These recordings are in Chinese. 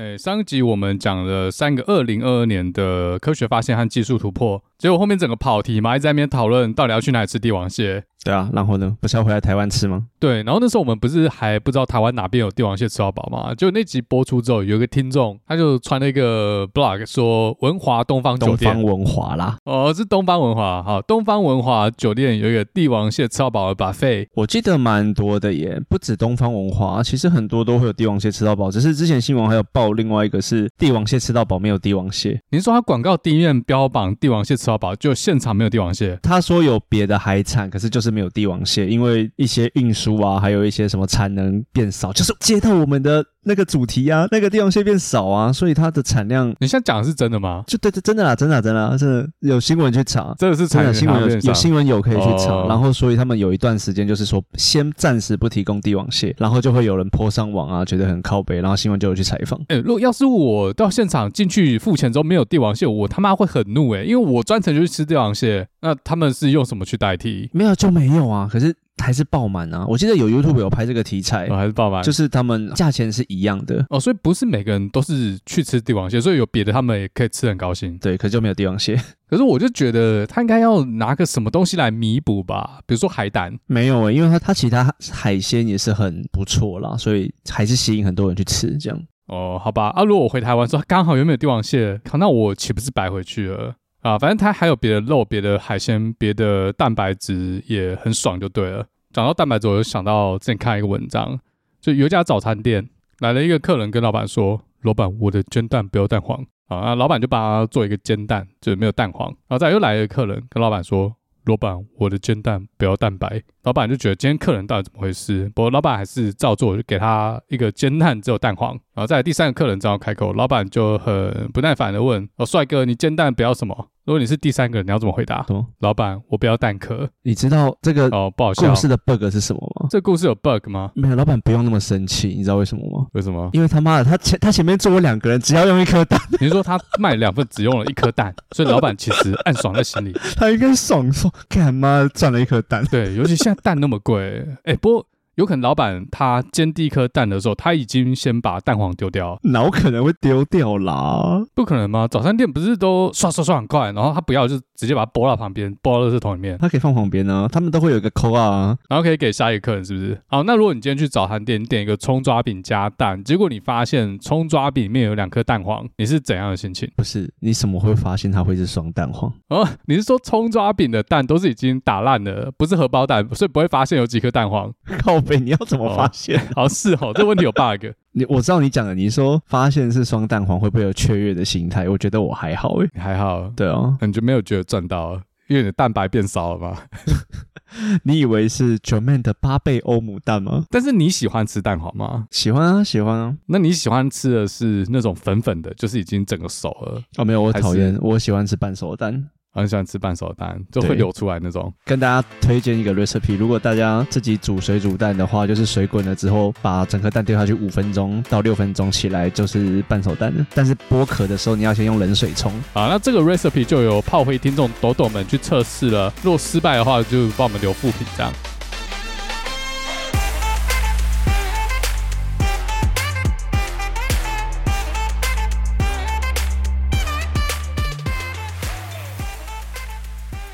诶，上一集我们讲了三个二零二二年的科学发现和技术突破，结果后面整个跑题嘛，一直在那边讨论到底要去哪里吃帝王蟹。对啊，然后呢，不是要回来台湾吃吗？对，然后那时候我们不是还不知道台湾哪边有帝王蟹吃到饱吗？就那集播出之后，有一个听众他就传了一个 blog 说文华东方酒店，东方文华啦，哦，是东方文华，好，东方文华酒店有一个帝王蟹吃到饱的 buffet，我记得蛮多的耶，不止东方文华，其实很多都会有帝王蟹吃到饱，只是之前新闻还有报另外一个是帝王蟹吃到饱没有帝王蟹，您说他广告第一面标榜帝王蟹吃就现场没有帝王蟹，他说有别的海产，可是就是没有帝王蟹。因为一些运输啊，还有一些什么产能变少，就是接到我们的那个主题啊，那个帝王蟹变少啊，所以它的产量，你现在讲的是真的吗？就对对，真的啦，真的真的，真的有新闻去查，真的是真的新闻有有新闻有可以去查，哦、然后所以他们有一段时间就是说先暂时不提供帝王蟹，然后就会有人 po 上网啊，觉得很靠北，然后新闻就有去采访。哎，如果要是我到现场进去付钱之后没有帝王蟹，我他妈会很怒哎，因为我专程就去吃帝王蟹，那他们是用什么去代替？没有就没有啊，可是。还是爆满啊！我记得有 YouTube 有拍这个题材，哦、还是爆满，就是他们价钱是一样的哦，所以不是每个人都是去吃帝王蟹，所以有别的他们也可以吃很高兴。对，可是就没有帝王蟹。可是我就觉得他应该要拿个什么东西来弥补吧，比如说海胆。没有诶、欸，因为他他其他海鲜也是很不错啦，所以还是吸引很多人去吃这样。哦，好吧，啊，如果我回台湾说刚好有没有帝王蟹，靠，那我岂不是白回去了啊？反正它还有别的肉、别的海鲜、别的蛋白质，也很爽就对了。讲到蛋白质，我就想到之前看一个文章，就有一家早餐店来了一个客人，跟老板说：“老板，我的煎蛋不要蛋黄。”啊，老板就帮他做一个煎蛋，就是没有蛋黄。然后再又来一个客人，跟老板说：“老板，我的煎蛋不要蛋白。”老板就觉得今天客人到底怎么回事？不过老板还是照做，就给他一个煎蛋只有蛋黄。然后再来第三个客人正要开口，老板就很不耐烦的问：“哦，帅哥，你煎蛋不要什么？”如果你是第三个人，你要怎么回答？么老板，我不要蛋壳。你知道这个哦不好笑。故事的 bug 是什么吗？这故事有 bug 吗？没有，老板不用那么生气。你知道为什么吗？为什么？因为他妈的，他前他前面坐了两个人，只要用一颗蛋。你是说他卖两份只用了一颗蛋，所以老板其实暗爽在心里。他应该爽说，干妈赚了一颗蛋。对，尤其现在蛋那么贵，哎，不过。有可能老板他煎第一颗蛋的时候，他已经先把蛋黄丢掉，哪有可能会丢掉啦？不可能吗？早餐店不是都刷刷刷很快，然后他不要就直接把它拨到旁边，拨到垃圾桶里面。它可以放旁边呢，他们都会有一个扣啊，然后可以给下一个客人，是不是？好，那如果你今天去早餐店，你点一个葱抓饼加蛋，结果你发现葱抓饼里面有两颗蛋黄，你是怎样的心情？不是，你怎么会发现它会是双蛋黄？哦，你是说葱抓饼的蛋都是已经打烂了，不是荷包蛋，所以不会发现有几颗蛋黄？靠北，你要怎么发现？哦、好是哦，这问题有 bug。你我知道你讲的，你说发现是双蛋黄会不会有雀跃的心态？我觉得我还好诶，还好。对哦，你就没有觉得赚到，因为你的蛋白变少了吗？你以为是 Joeman 的八倍欧姆蛋吗？但是你喜欢吃蛋黄吗？喜欢啊，喜欢啊。那你喜欢吃的是那种粉粉的，就是已经整个熟了？哦，没有，我讨厌，我喜欢吃半熟蛋。很喜欢吃半熟蛋，就会流出来那种。跟大家推荐一个 recipe，如果大家自己煮水煮蛋的话，就是水滚了之后，把整颗蛋丢下去五分钟到六分钟，起来就是半熟蛋了。但是剥壳的时候，你要先用冷水冲。啊，那这个 recipe 就由炮灰听众抖抖们去测试了。如果失败的话，就帮我们留副品这样。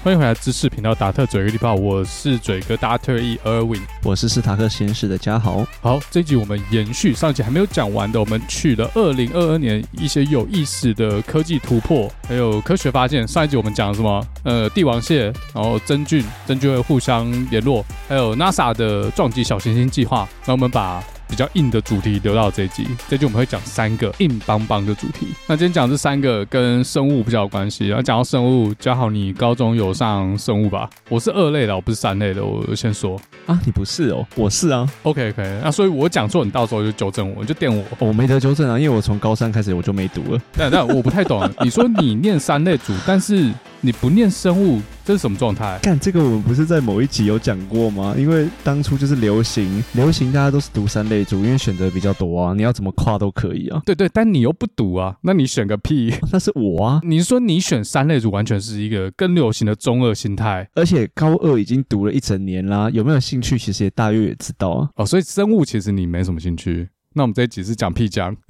欢迎回来，知识频道达特嘴哥地炮，我是嘴哥达特 E Erwin，我是斯塔克实验室的嘉豪。好，这一集我们延续上一集还没有讲完的，我们去了二零二二年一些有意思的科技突破，还有科学发现。上一集我们讲了什么？呃，帝王蟹，然后真菌，真菌会互相联络，还有 NASA 的撞击小行星计划。那我们把比较硬的主题留到这一集，这一集我们会讲三个硬邦邦的主题。那今天讲这三个跟生物比较有关系。然后讲到生物，嘉豪你高中有上生物吧？我是二类的，我不是三类的。我先说啊，你不是哦，我是啊。OK OK，那所以我讲错，你到时候就纠正我，你就电我。我没得纠正啊，因为我从高三开始我就没读了。但但我不太懂，你说你念三类组，但是。你不念生物，这是什么状态？干这个我们不是在某一集有讲过吗？因为当初就是流行，流行大家都是读三类组，因为选择比较多啊，你要怎么跨都可以啊。对对，但你又不读啊，那你选个屁？那是我啊。你说你选三类组，完全是一个更流行的中二心态。而且高二已经读了一整年啦，有没有兴趣？其实也大约也知道啊。哦，所以生物其实你没什么兴趣。那我们这一集是讲屁讲。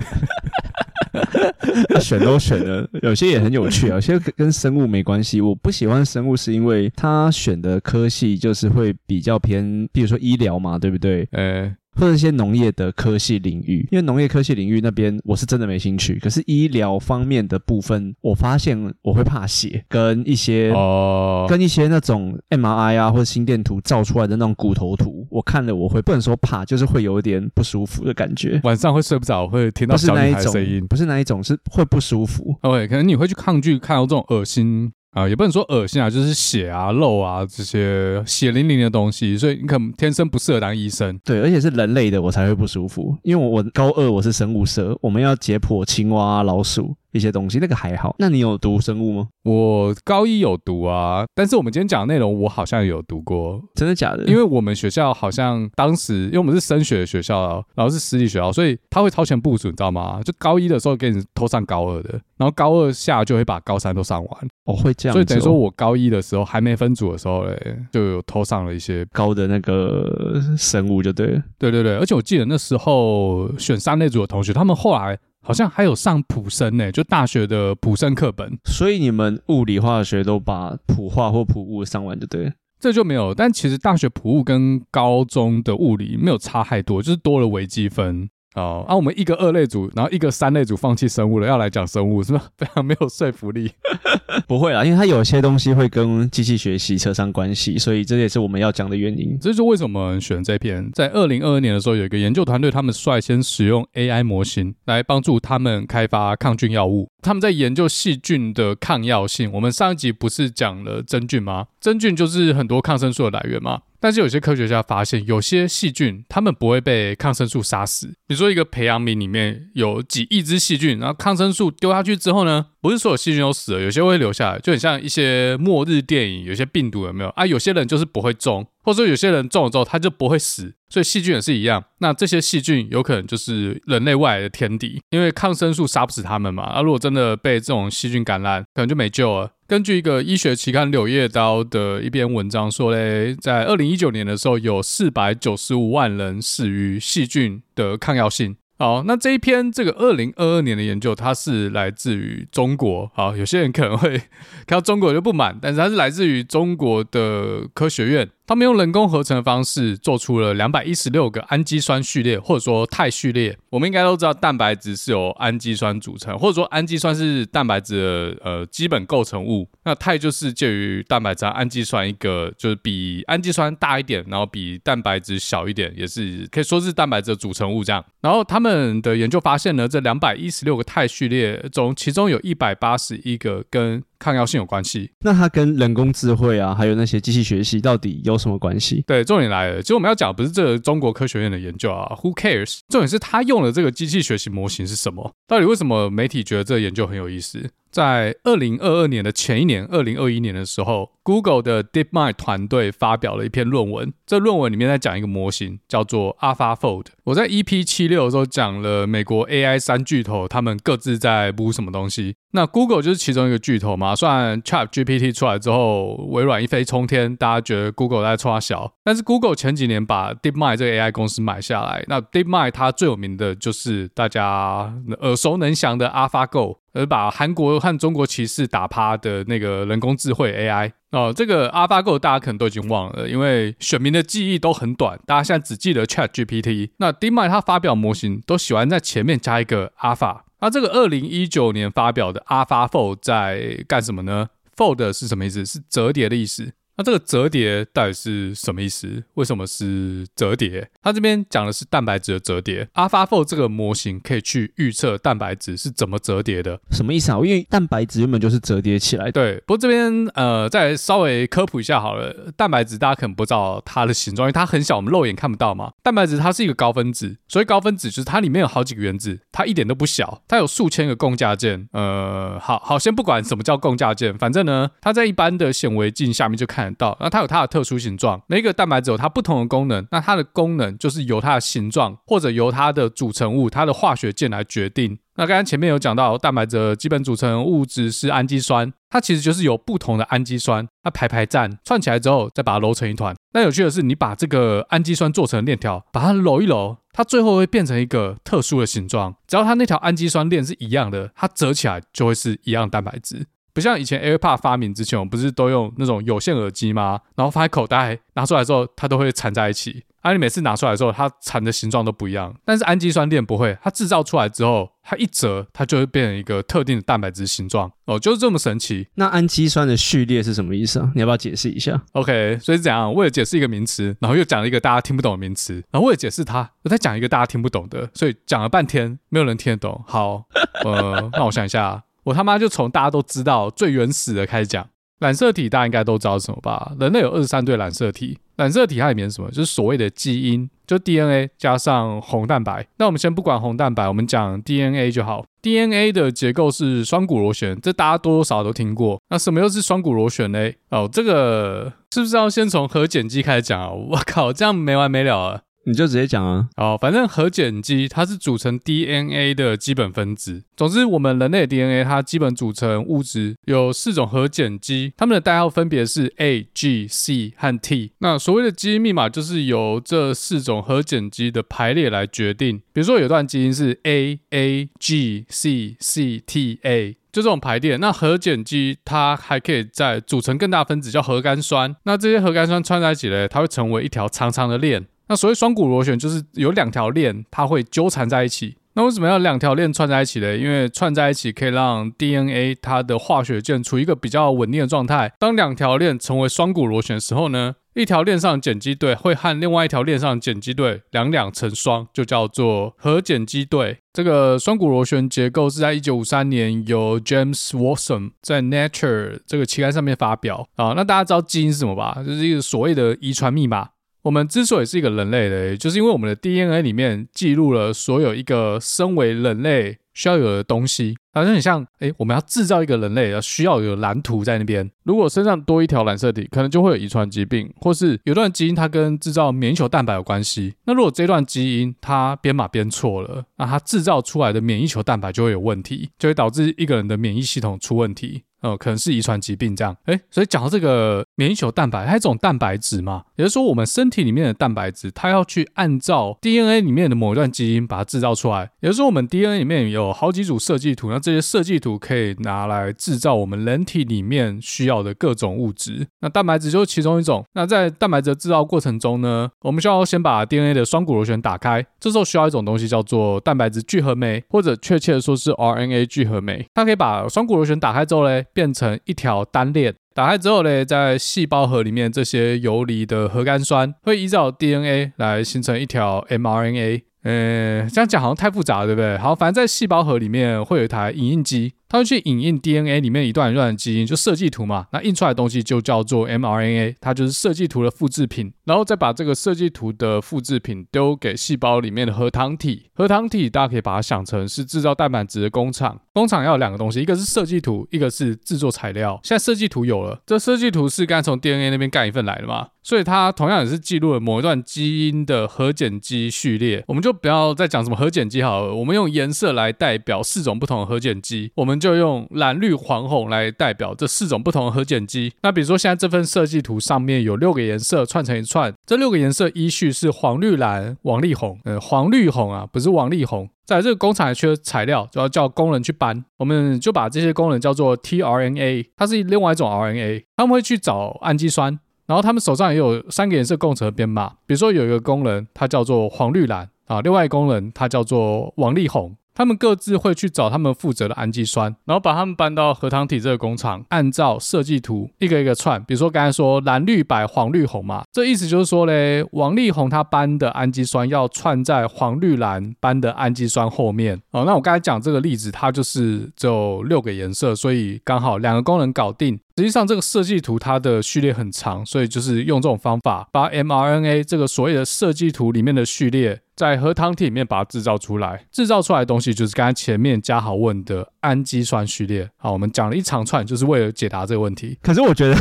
选都选了，有些也很有趣啊，有些跟生物没关系。我不喜欢生物是因为他选的科系就是会比较偏，比如说医疗嘛，对不对？呃。或者一些农业的科系领域，因为农业科系领域那边我是真的没兴趣。可是医疗方面的部分，我发现我会怕血，跟一些哦，跟一些那种 MRI 啊或者心电图照出来的那种骨头图，我看了我会不能说怕，就是会有一点不舒服的感觉。晚上会睡不着，会听到小女孩声音，不是那一种，是会不舒服。OK，可能你会去抗拒看到这种恶心。啊，也不能说恶心啊，就是血啊、肉啊这些血淋淋的东西，所以你可能天生不适合当医生。对，而且是人类的，我才会不舒服。因为我我高二我是生物社，我们要解剖青蛙、老鼠。一些东西那个还好，那你有读生物吗？我高一有读啊，但是我们今天讲的内容我好像有读过，真的假的？因为我们学校好像当时，因为我们是升学的学校，然后是私立学校，所以他会超前部署，你知道吗？就高一的时候给你偷上高二的，然后高二下就会把高三都上完。哦，会这样，所以等于说我高一的时候还没分组的时候嘞，就有偷上了一些高的那个生物，就对了。对对对，而且我记得那时候选三类组的同学，他们后来。好像还有上普生呢，就大学的普生课本。所以你们物理化学都把普化或普物上完就对了。这就没有，但其实大学普物跟高中的物理没有差太多，就是多了微积分。哦，啊，我们一个二类组，然后一个三类组放弃生物了，要来讲生物，是吧？非常没有说服力。不会啦，因为它有些东西会跟机器学习扯上关系，所以这也是我们要讲的原因。这就是为什么选这篇。在二零二二年的时候，有一个研究团队，他们率先使用 AI 模型来帮助他们开发抗菌药物。他们在研究细菌的抗药性。我们上一集不是讲了真菌吗？真菌就是很多抗生素的来源嘛。但是有些科学家发现，有些细菌它们不会被抗生素杀死。比如说一个培养皿里面有几亿只细菌，然后抗生素丢下去之后呢，不是所有细菌都死了，有些会留下来，就很像一些末日电影，有些病毒有没有啊？有些人就是不会中，或者说有些人中了之后他就不会死，所以细菌也是一样。那这些细菌有可能就是人类外来的天敌，因为抗生素杀不死他们嘛。啊，如果真的被这种细菌感染，可能就没救了。根据一个医学期刊《柳叶刀》的一篇文章说嘞，在二零一九年的时候，有四百九十五万人死于细菌的抗药性。好，那这一篇这个二零二二年的研究，它是来自于中国。好，有些人可能会 看到中国就不满，但是它是来自于中国的科学院。他们用人工合成的方式做出了两百一十六个氨基酸序列，或者说肽序列。我们应该都知道，蛋白质是由氨基酸组成，或者说氨基酸是蛋白质的呃基本构成物。那肽就是介于蛋白质氨基酸一个，就是比氨基酸大一点，然后比蛋白质小一点，也是可以说是蛋白质的组成物这样。然后他们的研究发现呢，这两百一十六个肽序列中，其中有一百八十一个跟抗药性有关系，那它跟人工智慧啊，还有那些机器学习到底有什么关系？对，重点来了，其实我们要讲的不是这个中国科学院的研究啊，Who cares？重点是他用的这个机器学习模型是什么？到底为什么媒体觉得这个研究很有意思？在二零二二年的前一年，二零二一年的时候，Google 的 DeepMind 团队发表了一篇论文。这论文里面在讲一个模型，叫做 AlphaFold。我在 EP 七六的时候讲了美国 AI 三巨头，他们各自在补什么东西。那 Google 就是其中一个巨头嘛。虽然 ChatGPT 出来之后，微软一飞冲天，大家觉得 Google 在冲小，但是 Google 前几年把 DeepMind 这个 AI 公司买下来。那 DeepMind 它最有名的就是大家耳熟能详的 AlphaGo。而把韩国和中国棋士打趴的那个人工智慧 AI 哦，这个 AlphaGo 大家可能都已经忘了，因为选民的记忆都很短，大家现在只记得 ChatGPT。那 DeepMind 它发表模型都喜欢在前面加一个 Alpha。那这个二零一九年发表的 AlphaFold 在干什么呢？Fold 是什么意思？是折叠的意思。那这个折叠到底是什么意思？为什么是折叠？它这边讲的是蛋白质的折叠。AlphaFold 这个模型可以去预测蛋白质是怎么折叠的。什么意思啊？因为蛋白质原本就是折叠起来。对，不过这边呃，再稍微科普一下好了。蛋白质大家可能不知道它的形状，因为它很小，我们肉眼看不到嘛。蛋白质它是一个高分子，所以高分子就是它里面有好几个原子，它一点都不小，它有数千个共价键。呃，好好先不管什么叫共价键，反正呢，它在一般的显微镜下面就看。得到。那它有它的特殊形状，每一个蛋白质有它不同的功能。那它的功能就是由它的形状或者由它的组成物、它的化学键来决定。那刚刚前面有讲到，蛋白质的基本组成物质是氨基酸，它其实就是由不同的氨基酸，它排排站串起来之后，再把它揉成一团。那有趣的是，你把这个氨基酸做成链条，把它揉一揉，它最后会变成一个特殊的形状。只要它那条氨基酸链是一样的，它折起来就会是一样蛋白质。不像以前 AirPod 发明之前，我们不是都用那种有线耳机吗？然后放在口袋，拿出来之后，它都会缠在一起。而、啊、你每次拿出来之后，它缠的形状都不一样。但是氨基酸链不会，它制造出来之后，它一折，它就会变成一个特定的蛋白质形状。哦，就是这么神奇。那氨基酸的序列是什么意思啊？你要不要解释一下？OK，所以是怎样？为了解释一个名词，然后又讲了一个大家听不懂的名词，然后为了解释它，我再讲一个大家听不懂的，所以讲了半天，没有人听得懂。好，呃，那我想一下。我他妈就从大家都知道最原始的开始讲，染色体大家应该都知道什么吧？人类有二十三对染色体，染色体它里面什么？就是所谓的基因，就 DNA 加上红蛋白。那我们先不管红蛋白，我们讲 DNA 就好。DNA 的结构是双股螺旋，这大家多多少少都听过。那什么又是双股螺旋呢？哦，这个是不是要先从核碱基开始讲啊？我靠，这样没完没了啊！你就直接讲啊！哦，反正核碱基它是组成 DNA 的基本分子。总之，我们人类 DNA 它基本组成物质有四种核碱基，它们的代号分别是 A、G、C 和 T。那所谓的基因密码就是由这四种核碱基的排列来决定。比如说，有段基因是 A A G C C T A，就这种排列。那核碱基它还可以再组成更大分子，叫核苷酸。那这些核苷酸串在一起呢，它会成为一条长长的链。那所谓双股螺旋，就是有两条链，它会纠缠在一起。那为什么要两条链串在一起呢？因为串在一起可以让 DNA 它的化学键处于一个比较稳定的状态。当两条链成为双股螺旋的时候呢，一条链上碱基对会和另外一条链上碱基对两两成双，就叫做核碱基对。这个双股螺旋结构是在一九五三年由 James Watson 在 Nature 这个期刊上面发表啊。那大家知道基因是什么吧？就是一个所谓的遗传密码。我们之所以是一个人类的，就是因为我们的 DNA 里面记录了所有一个身为人类需要有的东西。好像很像，哎，我们要制造一个人类，要需要有蓝图在那边。如果身上多一条染色体，可能就会有遗传疾病，或是有段基因它跟制造免疫球蛋白有关系。那如果这段基因它编码编错了，那它制造出来的免疫球蛋白就会有问题，就会导致一个人的免疫系统出问题。呃，可能是遗传疾病这样。哎，所以讲到这个免疫球蛋白，它是一种蛋白质嘛，也就是说我们身体里面的蛋白质，它要去按照 DNA 里面的某一段基因把它制造出来。也就是说，我们 DNA 里面有好几组设计图，那这些设计图可以拿来制造我们人体里面需要的各种物质。那蛋白质就是其中一种。那在蛋白质的制造过程中呢，我们需要先把 DNA 的双股螺旋打开，这时候需要一种东西叫做蛋白质聚合酶，或者确切的说是 RNA 聚合酶。它可以把双股螺旋打开之后嘞，变成一条单链。打开之后呢，在细胞核里面，这些游离的核苷酸会依照 DNA 来形成一条 mRNA。呃，这样讲好像太复杂了，对不对？好，反正在细胞核里面会有一台影印机。它会去影印 DNA 里面一段一段的基因，就设计图嘛。那印出来的东西就叫做 mRNA，它就是设计图的复制品。然后再把这个设计图的复制品丢给细胞里面的核糖体。核糖体大家可以把它想成是制造蛋白质的工厂。工厂要有两个东西，一个是设计图，一个是制作材料。现在设计图有了，这设计图是刚从 DNA 那边干一份来的嘛？所以它同样也是记录了某一段基因的核碱基序列。我们就不要再讲什么核碱基好了，我们用颜色来代表四种不同的核碱基。我们就用蓝、绿、黄、红来代表这四种不同的核碱基。那比如说，现在这份设计图上面有六个颜色串成一串，这六个颜色依序是黄、绿、蓝、王力宏。呃，黄、绿、红啊，不是王力宏。在这个工厂还缺材料，就要叫工人去搬。我们就把这些工人叫做 tRNA，它是另外一种 RNA。他们会去找氨基酸，然后他们手上也有三个颜色共成的编码。比如说，有一个工人，他叫做黄、绿、蓝啊，另外一个工人他叫做王力宏。他们各自会去找他们负责的氨基酸，然后把他们搬到核糖体这个工厂，按照设计图一个一个串。比如说刚才说蓝绿白黄绿红嘛，这意思就是说嘞，王力宏他搬的氨基酸要串在黄绿蓝搬的氨基酸后面。哦，那我刚才讲这个例子，它就是只有六个颜色，所以刚好两个功能搞定。实际上这个设计图它的序列很长，所以就是用这种方法把 mRNA 这个所谓的设计图里面的序列。在核糖体里面把它制造出来，制造出来的东西就是刚才前面嘉豪问的氨基酸序列。好，我们讲了一长串，就是为了解答这个问题。可是我觉得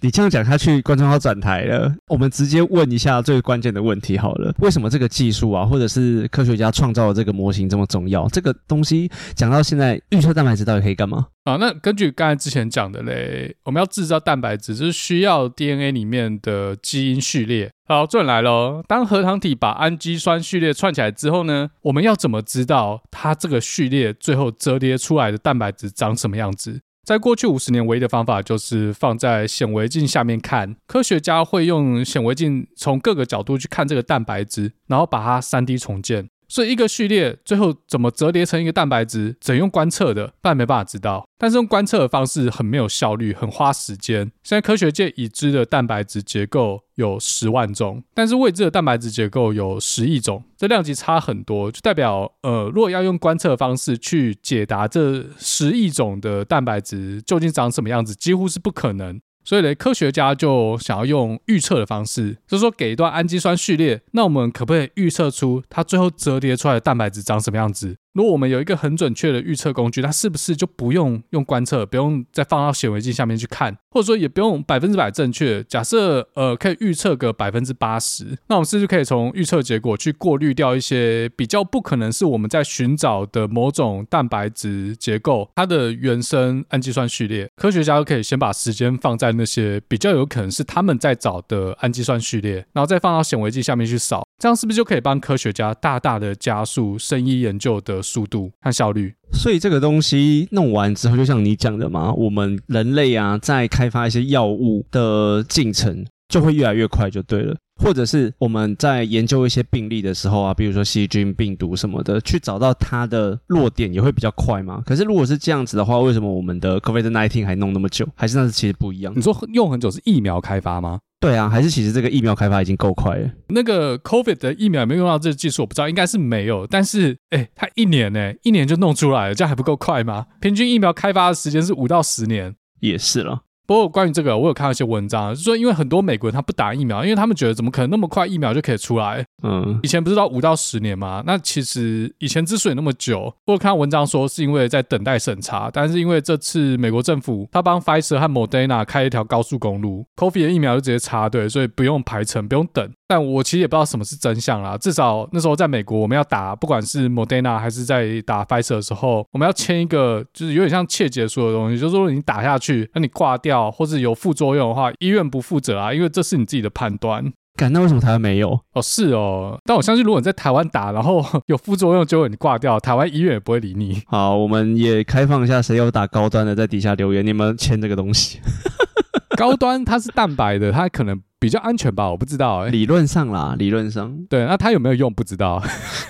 你这样讲下去，观众要转台了。我们直接问一下最关键的问题好了：为什么这个技术啊，或者是科学家创造的这个模型这么重要？这个东西讲到现在，预测蛋白质到底可以干嘛？啊，那根据刚才之前讲的嘞，我们要制造蛋白质，就是需要 DNA 里面的基因序列。好，重点来了，当核糖体把氨基酸序列串起来之后呢，我们要怎么知道它这个序列最后折叠出来的蛋白质长什么样子？在过去五十年，唯一的方法就是放在显微镜下面看。科学家会用显微镜从各个角度去看这个蛋白质，然后把它 3D 重建。所以一个序列最后怎么折叠成一个蛋白质，怎用观测的，不然没办法知道。但是用观测的方式很没有效率，很花时间。现在科学界已知的蛋白质结构有十万种，但是未知的蛋白质结构有十亿种，这量级差很多，就代表呃，如果要用观测的方式去解答这十亿种的蛋白质究竟长什么样子，几乎是不可能。所以呢，科学家就想要用预测的方式，就是说给一段氨基酸序列，那我们可不可以预测出它最后折叠出来的蛋白质长什么样子？如果我们有一个很准确的预测工具，它是不是就不用用观测，不用再放到显微镜下面去看，或者说也不用百分之百正确？假设呃可以预测个百分之八十，那我们是不是可以从预测结果去过滤掉一些比较不可能是我们在寻找的某种蛋白质结构它的原生氨基酸序列？科学家就可以先把时间放在那些比较有可能是他们在找的氨基酸序列，然后再放到显微镜下面去扫，这样是不是就可以帮科学家大大的加速生医研究的速度和效率，所以这个东西弄完之后，就像你讲的嘛，我们人类啊，在开发一些药物的进程就会越来越快，就对了。或者是我们在研究一些病例的时候啊，比如说细菌、病毒什么的，去找到它的弱点也会比较快嘛。可是如果是这样子的话，为什么我们的 COVID-19 还弄那么久？还是那是其实不一样？你说用很久是疫苗开发吗？对啊，还是其实这个疫苗开发已经够快了。那个 COVID 的疫苗有没有用到这个技术？我不知道，应该是没有。但是，哎，它一年呢，一年就弄出来了，这样还不够快吗？平均疫苗开发的时间是五到十年，也是了。不过关于这个，我有看到一些文章，就是说因为很多美国人他不打疫苗，因为他们觉得怎么可能那么快疫苗就可以出来？嗯，以前不是到五到十年吗？那其实以前之所以那么久，我有看到文章说是因为在等待审查，但是因为这次美国政府他帮 Pfizer 和 Moderna 开一条高速公路，COVID 的疫苗就直接插队，所以不用排程，不用等。但我其实也不知道什么是真相啦。至少那时候在美国，我们要打，不管是 Moderna 还是在打 Pfizer 的时候，我们要签一个，就是有点像切结书的东西，就是说你打下去，那你挂掉或是有副作用的话，医院不负责啊，因为这是你自己的判断。敢，那为什么台湾没有？哦，是哦。但我相信，如果你在台湾打，然后有副作用，结果你挂掉，台湾医院也不会理你。好，我们也开放一下，谁有打高端的，在底下留言，你们签这个东西。高端它是蛋白的，它可能。比较安全吧，我不知道哎、欸。理论上啦，理论上对。那它有没有用不知道，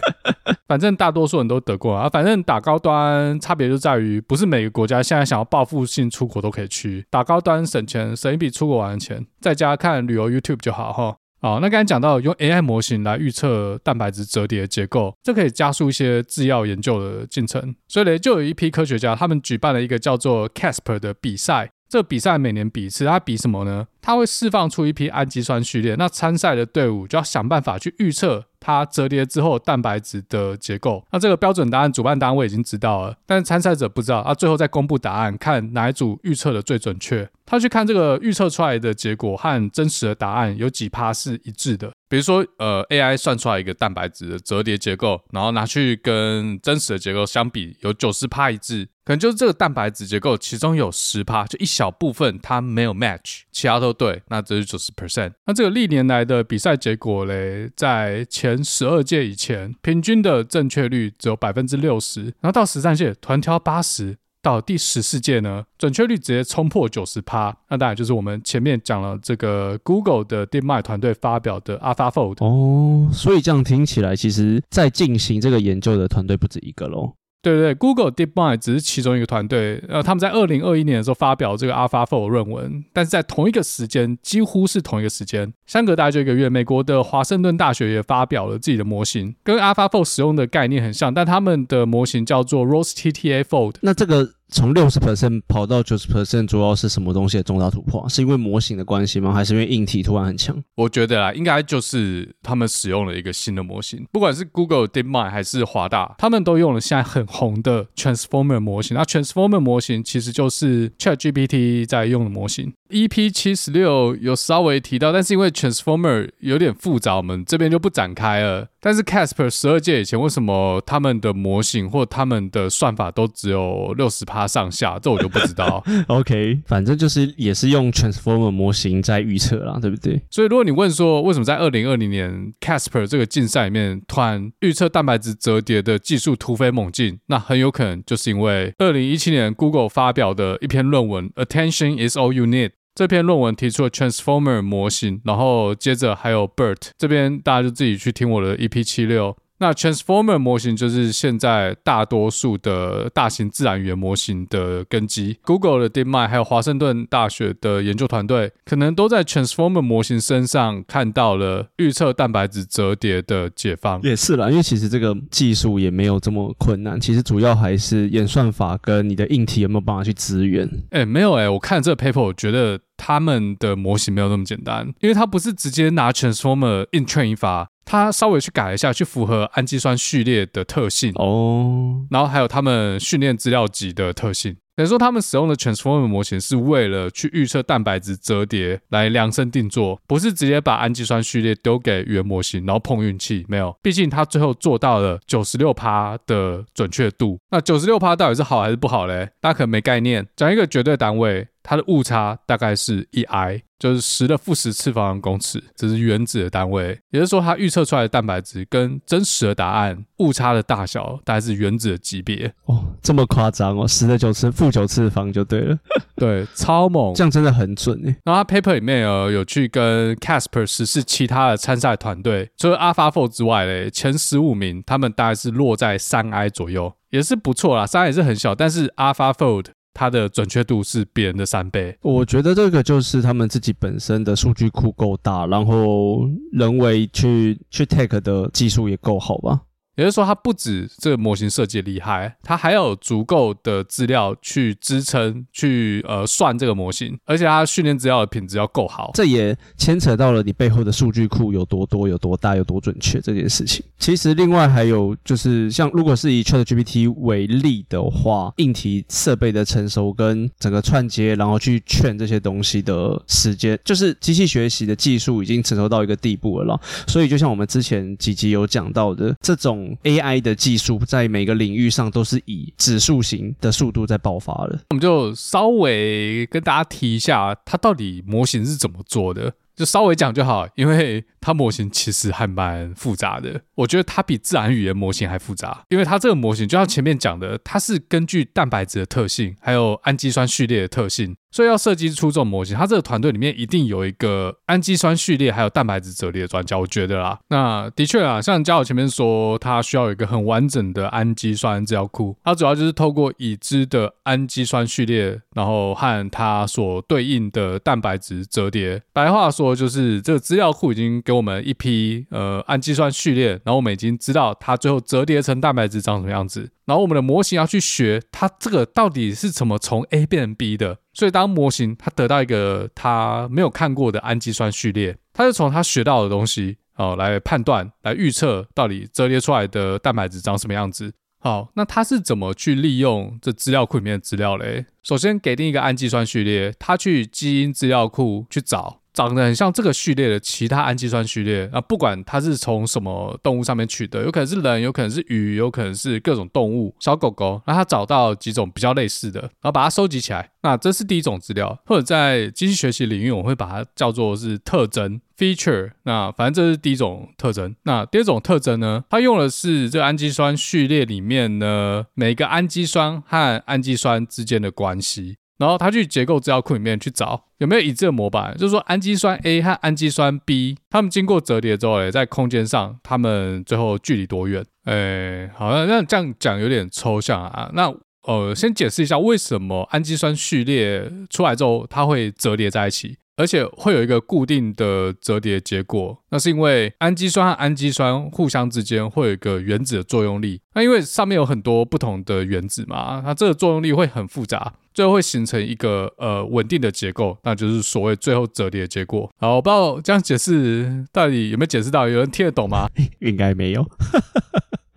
反正大多数人都得过啊。反正打高端差别就在于，不是每个国家现在想要报复性出国都可以去打高端，省钱，省一笔出国玩的钱，在家看旅游 YouTube 就好哈。好，那刚才讲到用 AI 模型来预测蛋白质折叠的结构，这可以加速一些制药研究的进程。所以呢，就有一批科学家他们举办了一个叫做 CASPER 的比赛。这比赛每年比一次，它比什么呢？它会释放出一批氨基酸序列，那参赛的队伍就要想办法去预测它折叠之后蛋白质的结构。那这个标准答案，主办单位已经知道了，但是参赛者不知道。啊，最后再公布答案，看哪一组预测的最准确。他去看这个预测出来的结果和真实的答案有几趴是一致的。比如说，呃，AI 算出来一个蛋白质的折叠结构，然后拿去跟真实的结构相比，有九十趴一致。可能就是这个蛋白质结构，其中有十趴，就一小部分它没有 match，其他都对，那这是九十 percent。那这个历年来的比赛结果嘞，在前十二届以前，平均的正确率只有百分之六十，然后到十三届团挑八十，到第十四届呢，准确率直接冲破九十趴。那当然就是我们前面讲了这个 Google 的 DeepMind 团队发表的 AlphaFold。哦，所以这样听起来，其实在进行这个研究的团队不止一个喽。对对对，Google DeepMind 只是其中一个团队，呃，他们在二零二一年的时候发表这个 AlphaFold 论文，但是在同一个时间，几乎是同一个时间，相隔大概就一个月，美国的华盛顿大学也发表了自己的模型，跟 AlphaFold 使用的概念很像，但他们的模型叫做 ROS-TTA Fold。那这个。从六十 percent 跑到九十 percent，主要是什么东西的重大突破？是因为模型的关系吗？还是因为硬体突然很强？我觉得啊，应该就是他们使用了一个新的模型，不管是 Google DeepMind 还是华大，他们都用了现在很红的 Transformer 模型。那 Transformer 模型其实就是 ChatGPT 在用的模型。EP 七十六有稍微提到，但是因为 Transformer 有点复杂，我们这边就不展开了。但是 Casper 十二届以前，为什么他们的模型或他们的算法都只有六十趴上下？这我就不知道。OK，反正就是也是用 Transformer 模型在预测啦，对不对？所以如果你问说，为什么在二零二零年 Casper 这个竞赛里面，突然预测蛋白质折叠的技术突飞猛进，那很有可能就是因为二零一七年 Google 发表的一篇论文，Attention is all you need。这篇论文提出了 Transformer 模型，然后接着还有 BERT，这边大家就自己去听我的 EP 七六。那 Transformer 模型就是现在大多数的大型自然语言模型的根基。Google 的 DeepMind 还有华盛顿大学的研究团队，可能都在 Transformer 模型身上看到了预测蛋白质折叠的解放。也是啦，因为其实这个技术也没有这么困难，其实主要还是演算法跟你的硬体有没有办法去支援。哎，没有哎，我看这个 paper，我觉得他们的模型没有那么简单，因为它不是直接拿 Transformer in train 一发。它稍微去改一下，去符合氨基酸序列的特性哦，然后还有他们训练资料集的特性。等于说，他们使用的 Transformer 模型是为了去预测蛋白质折叠来量身定做，不是直接把氨基酸序列丢给原模型，然后碰运气。没有，毕竟它最后做到了九十六趴的准确度。那九十六趴到底是好还是不好嘞？大家可能没概念。讲一个绝对单位。它的误差大概是一 i，就是十的负十次方公尺，这是原子的单位。也就是说，它预测出来的蛋白质跟真实的答案误差的大小大概是原子的级别。哦，这么夸张哦，十的九次负九次方就对了。对，超猛，这样真的很准诶。然后它 paper 里面有有去跟 Casper 实试其他的参赛团队，除了 AlphaFold 之外嘞，前十五名他们大概是落在三 i 左右，也是不错啦。三 i 也是很小，但是 AlphaFold。它的准确度是别人的三倍。我觉得这个就是他们自己本身的数据库够大，然后人为去去 take 的技术也够好吧。也就是说，它不止这个模型设计厉害，它还有足够的资料去支撑、去呃算这个模型，而且它训练资料的品质要够好。这也牵扯到了你背后的数据库有多多、有多大、有多准确这件事情。其实，另外还有就是，像如果是以 ChatGPT 为例的话，硬体设备的成熟跟整个串接，然后去劝这些东西的时间，就是机器学习的技术已经成熟到一个地步了。所以，就像我们之前几集有讲到的，这种。AI 的技术在每个领域上都是以指数型的速度在爆发的。我们就稍微跟大家提一下，它到底模型是怎么做的，就稍微讲就好，因为它模型其实还蛮复杂的。我觉得它比自然语言模型还复杂，因为它这个模型就像前面讲的，它是根据蛋白质的特性，还有氨基酸序列的特性。所以要设计出这种模型，它这个团队里面一定有一个氨基酸序列还有蛋白质折叠的专家，我觉得啦。那的确啊，像嘉友前面说，它需要有一个很完整的氨基酸资料库，它主要就是透过已知的氨基酸序列，然后和它所对应的蛋白质折叠。白话说就是这个资料库已经给我们一批呃氨基酸序列，然后我们已经知道它最后折叠成蛋白质长什么样子。然后我们的模型要去学它这个到底是怎么从 A 变成 B 的，所以当模型它得到一个它没有看过的氨基酸序列，它就从它学到的东西哦来判断、来预测到底折叠出来的蛋白质长什么样子。好，那它是怎么去利用这资料库里面的资料嘞？首先给定一个氨基酸序列，它去基因资料库去找。长得很像这个序列的其他氨基酸序列啊，不管它是从什么动物上面取得，有可能是人，有可能是鱼，有可能是各种动物，小狗狗，让它找到几种比较类似的，然后把它收集起来。那这是第一种资料，或者在机器学习领域，我会把它叫做是特征 feature。那反正这是第一种特征。那第二种特征呢，它用的是这氨基酸序列里面呢，每个氨基酸和氨基酸之间的关系。然后他去结构资料库里面去找有没有已知的模板，就是说氨基酸 A 和氨基酸 B，它们经过折叠之后，诶，在空间上，它们最后距离多远？诶，好，那这样讲有点抽象啊。那呃，先解释一下为什么氨基酸序列出来之后它会折叠在一起。而且会有一个固定的折叠结果，那是因为氨基酸和氨基酸互相之间会有一个原子的作用力。那因为上面有很多不同的原子嘛，它这个作用力会很复杂，最后会形成一个呃稳定的结构，那就是所谓最后折叠的结果。好，我不知道这样解释到底有没有解释到，有人听得懂吗？应该没有。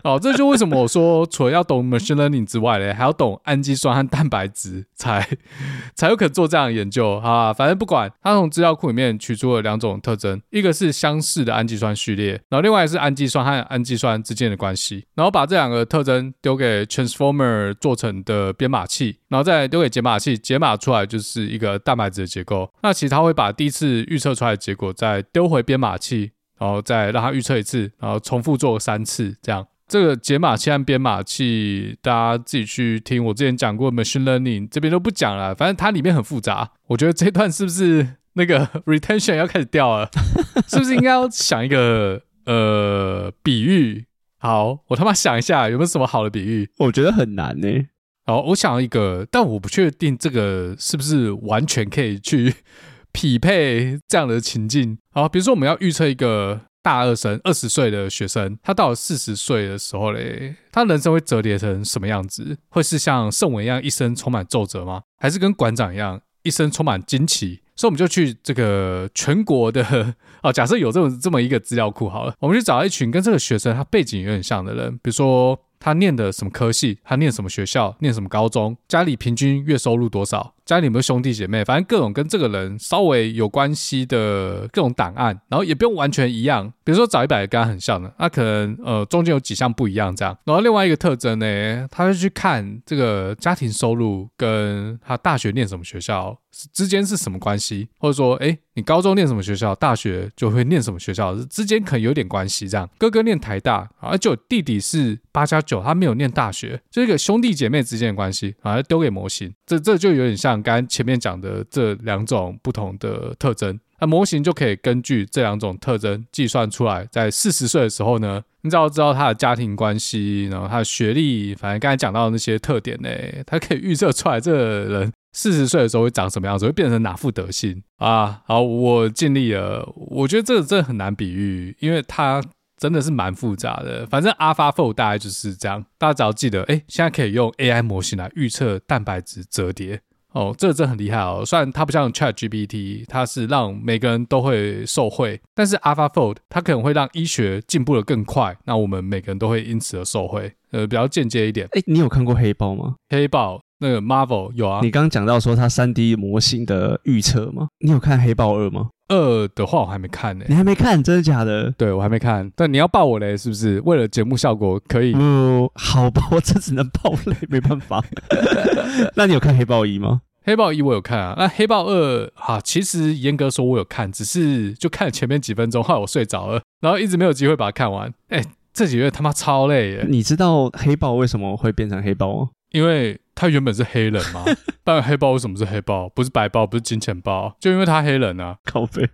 哦，这就为什么我说，除了要懂 machine learning 之外呢，还要懂氨基酸和蛋白质，才 才有可能做这样的研究啊。反正不管，他从资料库里面取出了两种特征，一个是相似的氨基酸序列，然后另外是氨基酸和氨基酸之间的关系，然后把这两个特征丢给 transformer 做成的编码器，然后再丢给解码器，解码出来就是一个蛋白质的结构。那其实他会把第一次预测出来的结果再丢回编码器，然后再让它预测一次，然后重复做三次，这样。这个解码器和编码器，大家自己去听我之前讲过 machine learning，这边都不讲了。反正它里面很复杂，我觉得这段是不是那个 retention 要开始掉了？是不是应该要想一个呃比喻？好，我他妈想一下有没有什么好的比喻？我觉得很难呢。好，我想一个，但我不确定这个是不是完全可以去匹配这样的情境。好，比如说我们要预测一个。大二生，二十岁的学生，他到了四十岁的时候嘞，他人生会折叠成什么样子？会是像圣文一样一生充满皱褶吗？还是跟馆长一样一生充满惊奇？所以我们就去这个全国的 哦，假设有这么这么一个资料库好了，我们去找一群跟这个学生他背景有点像的人，比如说。他念的什么科系？他念什么学校？念什么高中？家里平均月收入多少？家里有没有兄弟姐妹？反正各种跟这个人稍微有关系的各种档案，然后也不用完全一样。比如说找一百个跟他很像的，那可能呃中间有几项不一样这样。然后另外一个特征呢，他就去看这个家庭收入跟他大学念什么学校之间是什么关系，或者说，哎，你高中念什么学校，大学就会念什么学校，之间可能有点关系。这样，哥哥念台大，而就弟弟是八加九，他没有念大学，就一个兄弟姐妹之间的关系，然后丢给模型，这这就有点像刚刚前面讲的这两种不同的特征。那模型就可以根据这两种特征计算出来，在四十岁的时候呢，你只要知道他的家庭关系，然后他的学历，反正刚才讲到的那些特点呢，他可以预测出来这个人。四十岁的时候会长什么样子？会变成哪副德性啊？好，我尽力了。我觉得这个真的很难比喻，因为它真的是蛮复杂的。反正 AlphaFold 大概就是这样。大家只要记得，哎，现在可以用 AI 模型来预测蛋白质折叠。哦，这个真的很厉害哦。虽然它不像 ChatGPT，它是让每个人都会受惠，但是 AlphaFold 它可能会让医学进步的更快。那我们每个人都会因此而受惠。呃，比较间接一点。哎，你有看过黑豹吗？黑豹。那个 Marvel 有啊，你刚刚讲到说它三 D 模型的预测吗？你有看黑豹二吗？二的话我还没看呢、欸。你还没看？真的假的？对，我还没看。但你要爆我雷是不是？为了节目效果可以？嗯，好吧，我这只能爆雷，没办法。那你有看黑豹一吗？黑豹一我有看啊。那黑豹二啊，其实严格说我有看，只是就看了前面几分钟，后来我睡着了，然后一直没有机会把它看完。哎、欸，这几个月他妈超累耶！你知道黑豹为什么会变成黑豹吗？因为他原本是黑人嘛，但黑豹为什么是黑豹？不是白豹，不是金钱豹，就因为他黑人啊。靠背，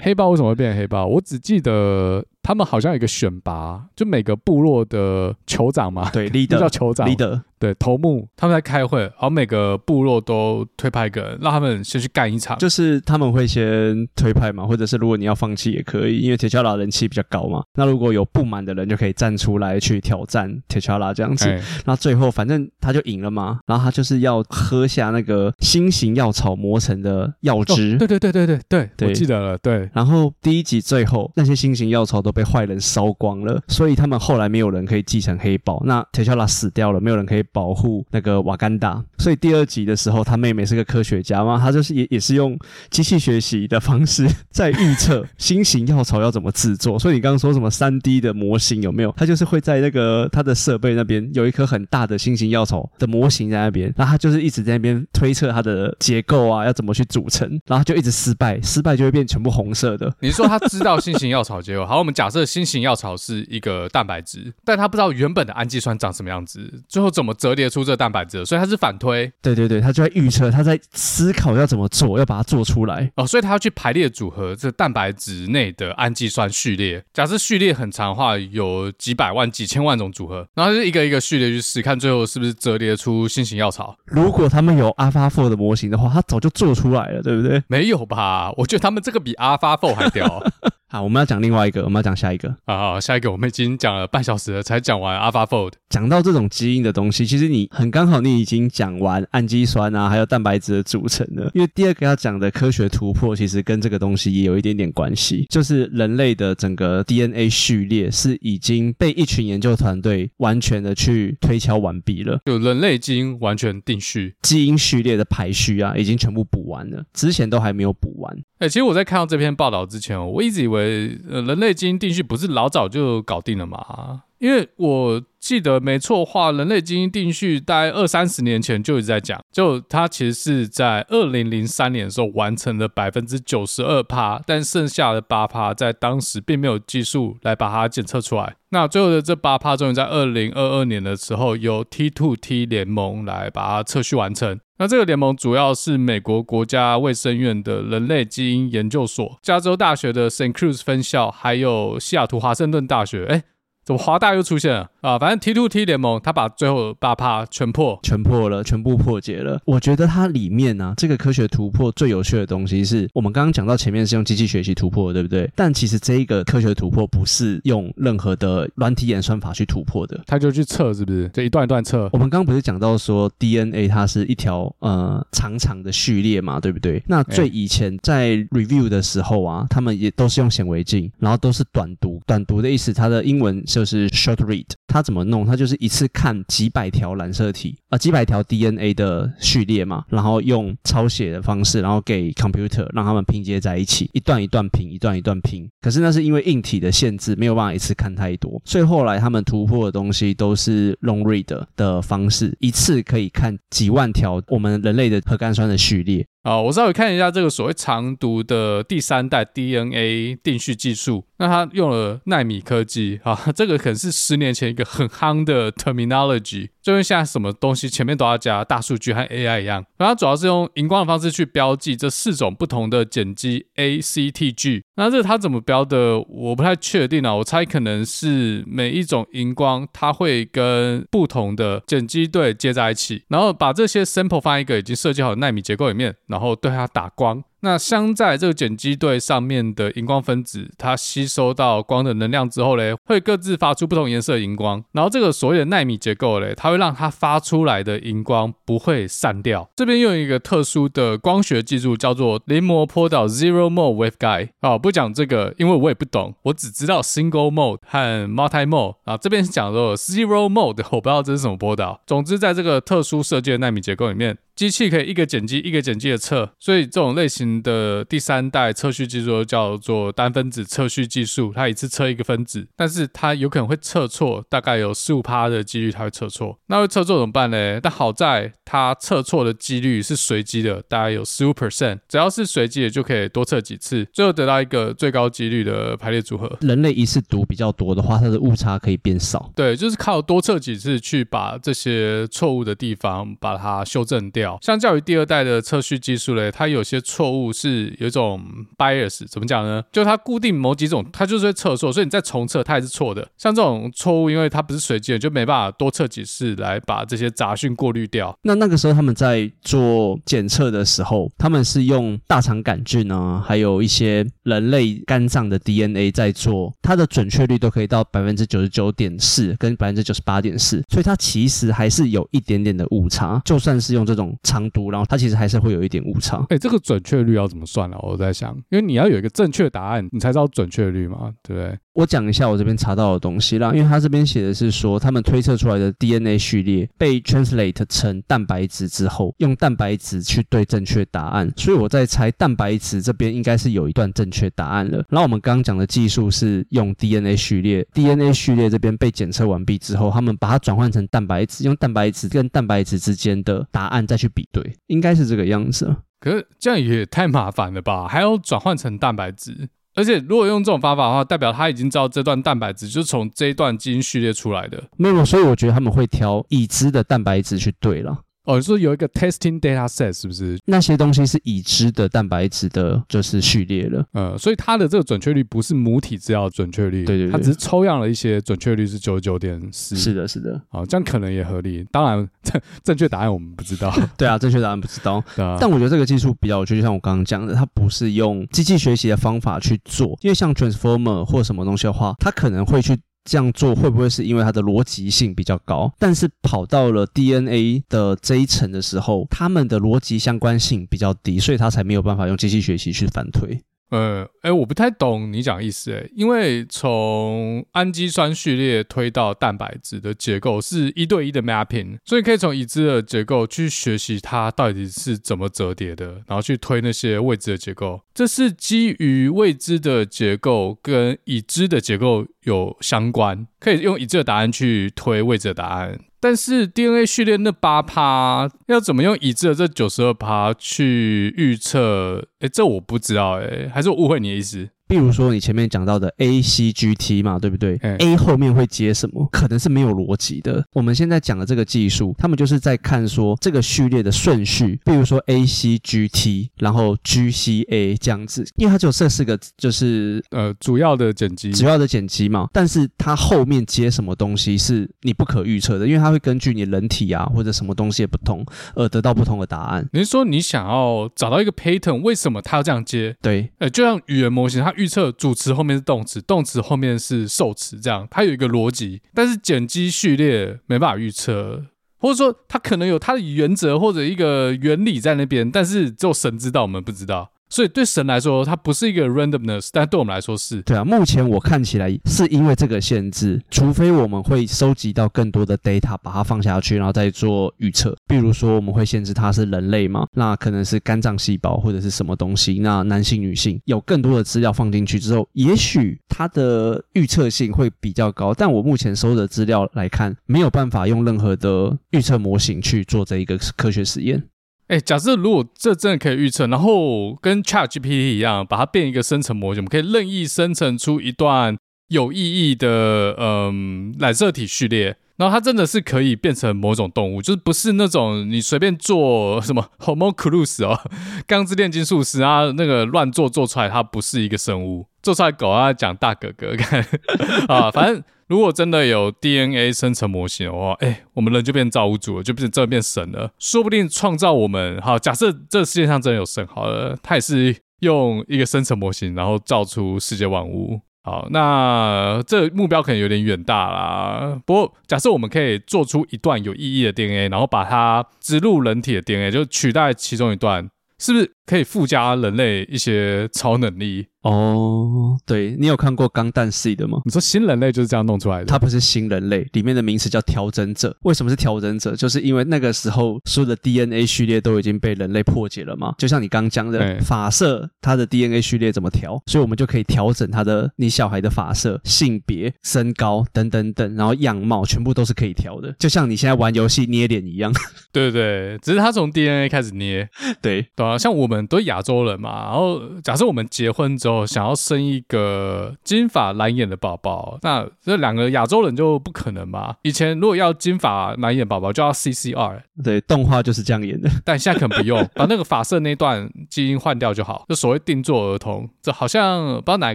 黑豹为什么会变成黑豹？我只记得。他们好像有一个选拔，就每个部落的酋长嘛，对，leader 叫酋长，leader 对，头目，他们在开会，然后每个部落都推派一个人，让他们先去干一场，就是他们会先推派嘛，或者是如果你要放弃也可以，因为铁桥拉人气比较高嘛，那如果有不满的人就可以站出来去挑战铁桥拉这样子，那、欸、最后反正他就赢了嘛，然后他就是要喝下那个新型药草磨成的药汁，哦，对对对对对对，对，我记得了，对，然后第一集最后那些新型药草都。被坏人烧光了，所以他们后来没有人可以继承黑豹。那 T'Challa 死掉了，没有人可以保护那个瓦干达。所以第二集的时候，他妹妹是个科学家嘛，他就是也也是用机器学习的方式 在预测新型药草要怎么制作。所以你刚刚说什么三 D 的模型有没有？他就是会在那个他的设备那边有一颗很大的新型药草的模型在那边，那他就是一直在那边推测它的结构啊，要怎么去组成，然后就一直失败，失败就会变全部红色的。你说他知道新型药草结构？好，我们。假设新型药草是一个蛋白质，但他不知道原本的氨基酸长什么样子，最后怎么折叠出这个蛋白质，所以它是反推。推。对对对，他就在预测，他在思考要怎么做，要把它做出来。哦，所以他要去排列组合这蛋白质内的氨基酸序列。假设序列很长的话，有几百万、几千万种组合，然后就一个一个序列去试，看最后是不是折叠出新型药草。如果他们有 AlphaFold 的模型的话，他早就做出来了，对不对？没有吧？我觉得他们这个比 AlphaFold 还屌。好，我们要讲另外一个，我们要讲下一个啊。好，下一个我们已经讲了半小时了，才讲完 AlphaFold。讲到这种基因的东西，其实你很刚好，你已经讲完氨基酸啊，还有蛋白质的组成了。因为第二个要讲的科学突破，其实跟这个东西也有一点点关系，就是人类的整个 DNA 序列是已经被一群研究团队完全的去推敲完毕了，就人类基因完全定序，基因序列的排序啊，已经全部补完了，之前都还没有补完。哎、欸，其实我在看到这篇报道之前，我一直以为，呃，人类基因定序不是老早就搞定了吗？因为我记得没错话，人类基因定序大概二三十年前就一直在讲，就它其实是在二零零三年的时候完成了百分之九十二趴，但剩下的八趴在当时并没有技术来把它检测出来。那最后的这八趴终于在二零二二年的时候由 T2T 联盟来把它测序完成。那这个联盟主要是美国国家卫生院的人类基因研究所、加州大学的 St. Cruz 分校，还有西雅图华盛顿大学。哎。怎么华大又出现了啊？反正 T to T 联盟，他把最后八趴全破，全破了，全部破解了。我觉得它里面呢、啊，这个科学突破最有趣的东西是我们刚刚讲到前面是用机器学习突破的，对不对？但其实这一个科学突破不是用任何的软体演算法去突破的，他就去测，是不是？就一段一段测。我们刚刚不是讲到说 DNA 它是一条呃长长的序列嘛，对不对？那最以前在 review 的时候啊，他们也都是用显微镜，然后都是短读。短读的意思，它的英文。就是 short read，它怎么弄？它就是一次看几百条染色体啊、几百条 DNA 的序列嘛，然后用抄写的方式，然后给 computer 让他们拼接在一起，一段一段拼，一段一段拼。可是那是因为硬体的限制，没有办法一次看太多，所以后来他们突破的东西都是 long read 的方式，一次可以看几万条我们人类的核苷酸的序列。啊，我稍微看一下这个所谓长读的第三代 DNA 定序技术，那它用了奈米科技啊，这个可能是十年前一个很夯的 terminology，就跟现在什么东西前面都要加大数据和 AI 一样，那它主要是用荧光的方式去标记这四种不同的碱基 A、C、T、G，那这它怎么标的，我不太确定啊，我猜可能是每一种荧光它会跟不同的碱基对接在一起，然后把这些 sample 放在一个已经设计好的纳米结构里面。然后对它打光。那镶在这个碱基对上面的荧光分子，它吸收到光的能量之后嘞，会各自发出不同颜色的荧光。然后这个所谓的奈米结构嘞，它会让它发出来的荧光不会散掉。这边用一个特殊的光学技术，叫做临摹波导 （Zero Mode Waveguide）。啊，不讲这个，因为我也不懂，我只知道 Single Mode 和 Multi Mode。啊，这边是讲的 Zero Mode，我不知道这是什么波导。总之，在这个特殊设计的奈米结构里面，机器可以一个碱基一个碱基的测，所以这种类型的第三代测序技术叫做单分子测序技术，它一次测一个分子，但是它有可能会测错，大概有十五趴的几率它会测错。那会测错怎么办呢？但好在它测错的几率是随机的，大概有十五 percent，只要是随机的就可以多测几次，最后得到一个最高几率的排列组合。人类一次读比较多的话，它的误差可以变少。对，就是靠多测几次去把这些错误的地方把它修正掉。相较于第二代的测序技术嘞，它有些错误是有一种 bias，怎么讲呢？就它固定某几种，它就是会测错，所以你再重测它也是错的。像这种错误，因为它不是随机的，就没办法多测几次来把这些杂讯过滤掉。那那个时候他们在做检测的时候，他们是用大肠杆菌啊，还有一些人类肝脏的 DNA 在做，它的准确率都可以到百分之九十九点四跟百分之九十八点四，所以它其实还是有一点点的误差，就算是用这种。长度，然后它其实还是会有一点误差。哎，这个准确率要怎么算呢？我在想，因为你要有一个正确答案，你才知道准确率嘛，对不对？我讲一下我这边查到的东西啦，因为他这边写的是说，他们推测出来的 DNA 序列被 translate 成蛋白质之后，用蛋白质去对正确答案，所以我在猜蛋白质这边应该是有一段正确答案了。然后我们刚刚讲的技术是用 DNA 序列，DNA 序列这边被检测完毕之后，他们把它转换成蛋白质，用蛋白质跟蛋白质之间的答案再去比对，应该是这个样子。可是这样也太麻烦了吧？还要转换成蛋白质？而且，如果用这种方法的话，代表他已经知道这段蛋白质就是从这一段基因序列出来的。没有，所以我觉得他们会挑已知的蛋白质去对了。哦，你说有一个 testing data set 是不是？那些东西是已知的蛋白质的，就是序列了。呃，所以它的这个准确率不是母体资料准确率，对，对对，它只是抽样了一些，准确率是九十九点四。是的，是的。哦，这样可能也合理。当然，正正确答案我们不知道。对啊，正确答案不知道。对啊。但我觉得这个技术比较有趣，就像我刚刚讲的，它不是用机器学习的方法去做，因为像 transformer 或什么东西的话，它可能会去。这样做会不会是因为它的逻辑性比较高？但是跑到了 DNA 的这一层的时候，它们的逻辑相关性比较低，所以它才没有办法用机器学习去反推。呃，哎，我不太懂你讲意思，哎，因为从氨基酸序列推到蛋白质的结构是一对一的 mapping，所以可以从已知的结构去学习它到底是怎么折叠的，然后去推那些未知的结构。这是基于未知的结构跟已知的结构有相关，可以用已知的答案去推未知的答案。但是 DNA 序列那八趴要怎么用已知的这九十二趴去预测？哎，这我不知道，哎，还是我误会你的意思？比如说你前面讲到的 A C G T 嘛，对不对？欸，A 后面会接什么？可能是没有逻辑的。我们现在讲的这个技术，他们就是在看说这个序列的顺序，比如说 A C G T，然后 G C A 这样子，因为它只有这四个，就是呃主要的剪辑，主要的剪辑嘛。但是它后面接什么东西是你不可预测的，因为它会根据你人体啊或者什么东西的不同而得到不同的答案。你是说你想要找到一个 pattern，为什么它要这样接？对，呃，就像语言模型它。预测主词后面是动词，动词后面是受词，这样它有一个逻辑，但是碱基序列没办法预测，或者说它可能有它的原则或者一个原理在那边，但是只有神知道，我们不知道。所以对神来说，它不是一个 randomness，但对我们来说是。对啊，目前我看起来是因为这个限制，除非我们会收集到更多的 data，把它放下去，然后再做预测。比如说，我们会限制它是人类嘛，那可能是肝脏细胞或者是什么东西。那男性、女性有更多的资料放进去之后，也许它的预测性会比较高。但我目前收的资料来看，没有办法用任何的预测模型去做这一个科学实验。哎，假设如果这真的可以预测，然后跟 ChatGPT 一样，把它变一个生成模型，我们可以任意生成出一段有意义的嗯染色体序列，然后它真的是可以变成某种动物，就是不是那种你随便做什么，homoculus 哦，钢之炼金术师啊，那个乱做做出来，它不是一个生物，做出来狗啊讲大哥哥看 啊，反正。如果真的有 DNA 生成模型的话，哎、我们人就变造物主了，就变成真的变神了。说不定创造我们，好，假设这世界上真的有神，好了，他也是用一个生成模型，然后造出世界万物。好，那这目标可能有点远大啦。不过，假设我们可以做出一段有意义的 DNA，然后把它植入人体的 DNA，就取代其中一段，是不是可以附加人类一些超能力？哦，oh, 对，你有看过《钢弹 C》的吗？你说新人类就是这样弄出来的？它不是新人类，里面的名词叫调整者。为什么是调整者？就是因为那个时候所有的 DNA 序列都已经被人类破解了嘛。就像你刚讲的，欸、发色，它的 DNA 序列怎么调？所以我们就可以调整它的你小孩的发色、性别、身高等等等，然后样貌全部都是可以调的。就像你现在玩游戏捏脸一样。对对对，只是他从 DNA 开始捏。对对啊，像我们都亚洲人嘛，然后假设我们结婚之后。想要生一个金发蓝眼的宝宝，那这两个亚洲人就不可能嘛。以前如果要金发蓝眼宝宝，就要 CCR，对，动画就是这样演的。但现在可能不用，把那个发色那段基因换掉就好，就所谓定做儿童。这好像不知道哪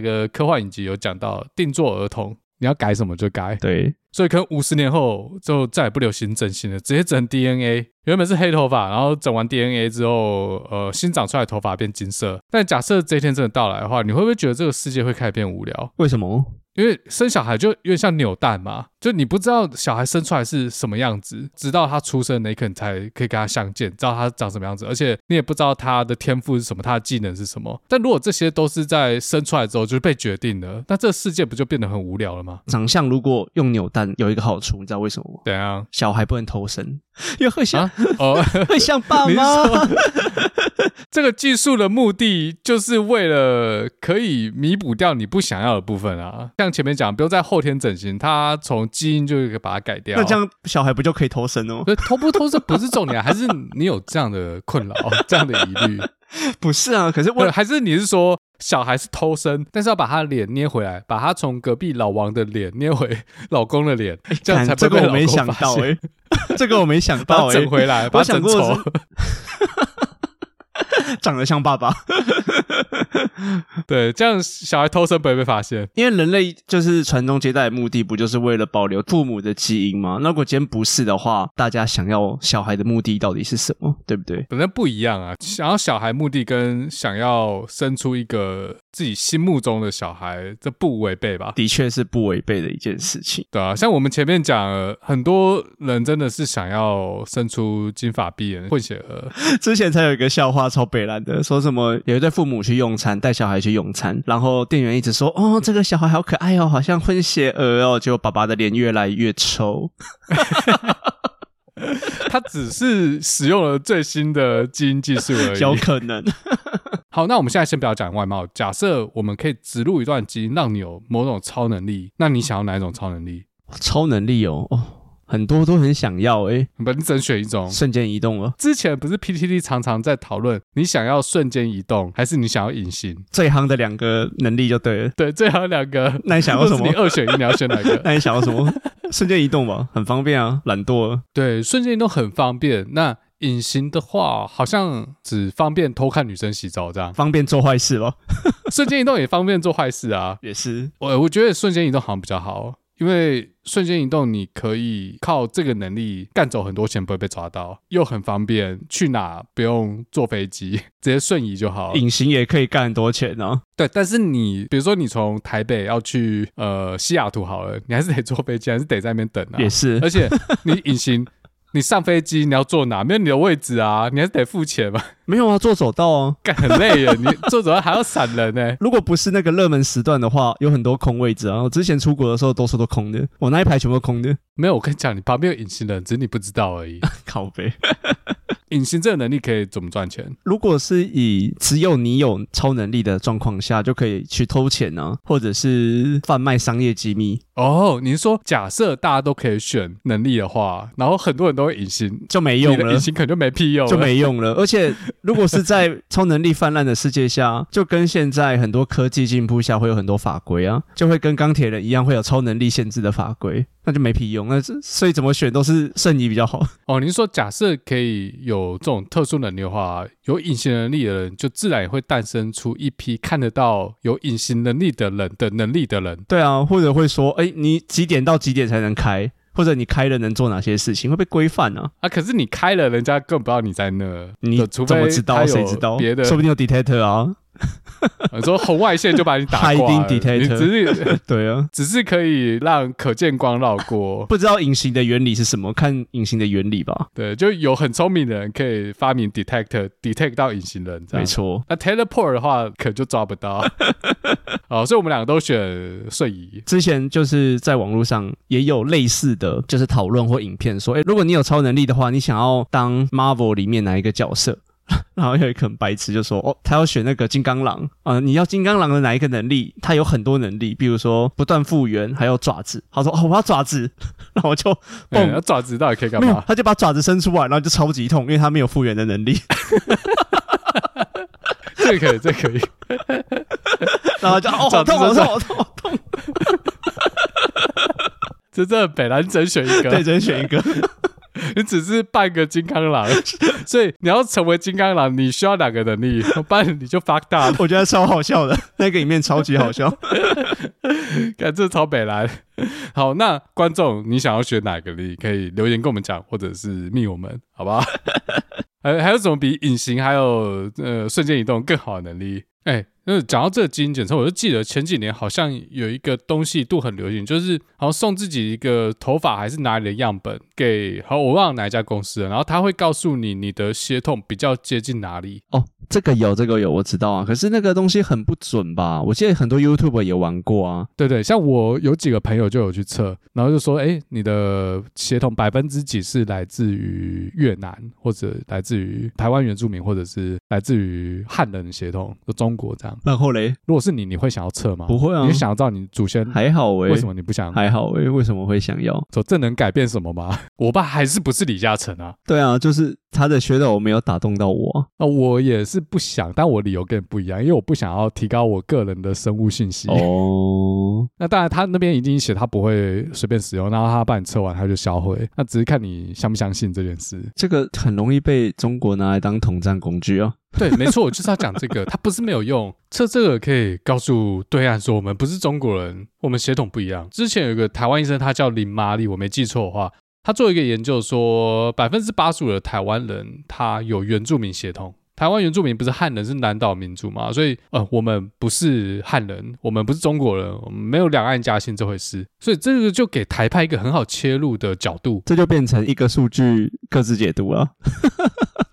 个科幻影集有讲到定做儿童，你要改什么就改。对。所以可能五十年后就再也不流行整形了，直接整 DNA。原本是黑头发，然后整完 DNA 之后，呃，新长出来的头发变金色。但假设这一天真的到来的话，你会不会觉得这个世界会开始变无聊？为什么？因为生小孩就有点像扭蛋嘛，就你不知道小孩生出来是什么样子，直到他出生那一刻你才可以跟他相见，知道他长什么样子，而且你也不知道他的天赋是什么，他的技能是什么。但如果这些都是在生出来之后就是被决定的，那这个世界不就变得很无聊了吗？长相如果用扭蛋有一个好处，你知道为什么吗？对啊，小孩不能偷生。因为会像、啊、哦，会像爸妈。这个技术的目的就是为了可以弥补掉你不想要的部分啊。像前面讲，不用在后天整形，他从基因就可以把它改掉。那这样小孩不就可以偷生哦？偷不偷生不是重点，还是你有这样的困扰、这样的疑虑？不是啊，可是我还是你是说小孩是偷生，但是要把他脸捏回来，把他从隔壁老王的脸捏回老公的脸，欸、这样才不会被老公发现。这个我没想到哎、欸，这个我没想到、欸，整回来，把他整丑。长得像爸爸，对，这样小孩偷生不会被发现，因为人类就是传宗接代的目的，不就是为了保留父母的基因吗？那如果今天不是的话，大家想要小孩的目的到底是什么？对不对？本来不一样啊，想要小孩目的跟想要生出一个自己心目中的小孩，这不违背吧？的确是不违背的一件事情。对啊，像我们前面讲，很多人真的是想要生出金发碧眼混血儿，之前才有一个笑话。超北烂的，说什么有一对父母去用餐，带小孩去用餐，然后店员一直说：“哦，这个小孩好可爱哦，好像混血儿哦。”结果爸爸的脸越来越丑。他只是使用了最新的基因技术而已，有可能。好，那我们现在先不要讲外貌，假设我们可以植入一段基因，让你有某种超能力，那你想要哪一种超能力？超能力哦。哦很多都很想要哎、欸，不，你只能选一种，瞬间移动了。之前不是 PTT 常常在讨论，你想要瞬间移动，还是你想要隐形？最夯的两个能力就对了。对，最夯两个。那你想要什么？你二选一，你要选哪个？那你想要什么？瞬间移动吧，很方便啊，懒惰了。对，瞬间移动很方便。那隐形的话，好像只方便偷看女生洗澡这样，方便做坏事咯。瞬间移动也方便做坏事啊，也是。我我觉得瞬间移动好像比较好。因为瞬间移动，你可以靠这个能力干走很多钱，不会被抓到，又很方便，去哪不用坐飞机，直接瞬移就好。隐形也可以干很多钱呢。对，但是你比如说你从台北要去呃西雅图好了，你还是得坐飞机，还是得在那边等啊。也是，而且你隐形。你上飞机你要坐哪？没有你的位置啊，你还是得付钱嘛。没有啊，坐走道啊，干很累耶。你坐走道还要闪人呢。如果不是那个热门时段的话，有很多空位置啊。我之前出国的时候，多数都空的。我那一排全部空的。没有，我跟你讲，你旁边有隐形人，只是你不知道而已。靠北。隐形这个能力可以怎么赚钱？如果是以只有你有超能力的状况下，就可以去偷钱呢、啊，或者是贩卖商业机密。哦，你是说假设大家都可以选能力的话，然后很多人都会隐形，就没用了。隐形可能就没屁用，就没用了。而且如果是在超能力泛滥的世界下，就跟现在很多科技进步下会有很多法规啊，就会跟钢铁人一样会有超能力限制的法规，那就没屁用。那所以怎么选都是瞬移比较好。哦，你是说假设可以有。有这种特殊能力的话，有隐形能力的人就自然也会诞生出一批看得到有隐形能力的人的能力的人。对啊，或者会说，哎，你几点到几点才能开？或者你开了能做哪些事情？会被规范呢？啊，可是你开了，人家更不知道你在那，你怎么知道？谁知道？别的，说不定有 detector 啊。你说红外线就把你打挂了，你只是 对啊，只是可以让可见光绕过。不知道隐形的原理是什么？看隐形的原理吧。对，就有很聪明的人可以发明 detector，detect 到隐形人。没错。那 teleport 的话，可就抓不到。哦，所以我们两个都选瞬移。之前就是在网络上也有类似的就是讨论或影片说，哎，如果你有超能力的话，你想要当 Marvel 里面哪一个角色？然后有一个很白痴就说：“哦，他要选那个金刚狼啊、呃！你要金刚狼的哪一个能力？他有很多能力，比如说不断复原，还有爪子。”他说：“哦，我要爪子。”然后我就爪子到底可以干嘛？他就把爪子伸出来，然后就超级痛，因为他没有复原的能力。这个可以，这个可以。然后就哦，好痛，好痛，好痛，好痛。这这北兰只选一个，对，只选一个。你只是半个金刚狼，所以你要成为金刚狼，你需要两个能力，不然你就 fuck 大了。我觉得超好笑的，那个里面超级好笑，看这超北蓝。好，那观众你想要选哪个力？可以留言跟我们讲，或者是密我们，好不好？还还有什么比隐形还有呃瞬间移动更好的能力？哎、欸。那讲到这个基因检测，我就记得前几年好像有一个东西都很流行，就是好像送自己一个头发还是哪里的样本给，好我忘了哪一家公司了，然后他会告诉你你的血统比较接近哪里。哦，这个有，这个有，我知道啊。可是那个东西很不准吧？我记得很多 YouTuber 也玩过啊。对对，像我有几个朋友就有去测，然后就说，哎，你的血统百分之几是来自于越南，或者来自于台湾原住民，或者是来自于汉人血统就中国这样。然后嘞，如果是你，你会想要测吗？不会啊，你想要知道你祖先还好诶，为什么你不想？还好诶，为什么会想要？说这能改变什么吗？我爸还是不是李嘉诚啊？对啊，就是他的噱头没有打动到我啊。我也是不想，但我理由跟你不一样，因为我不想要提高我个人的生物信息。哦，那当然，他那边已经写他不会随便使用，然后他帮你测完他就销毁，那只是看你相不相信这件事。这个很容易被中国拿来当统战工具哦。对，没错，我就是要讲这个，它不是没有用，测这个可以告诉对岸说我们不是中国人，我们血统不一样。之前有一个台湾医生，他叫林玛丽，我没记错的话，他做一个研究说，百分之八十五的台湾人他有原住民血统。台湾原住民不是汉人，是南岛民族嘛？所以，呃，我们不是汉人，我们不是中国人，我们没有两岸夹心这回事。所以，这个就给台派一个很好切入的角度。这就变成一个数据各自解读了。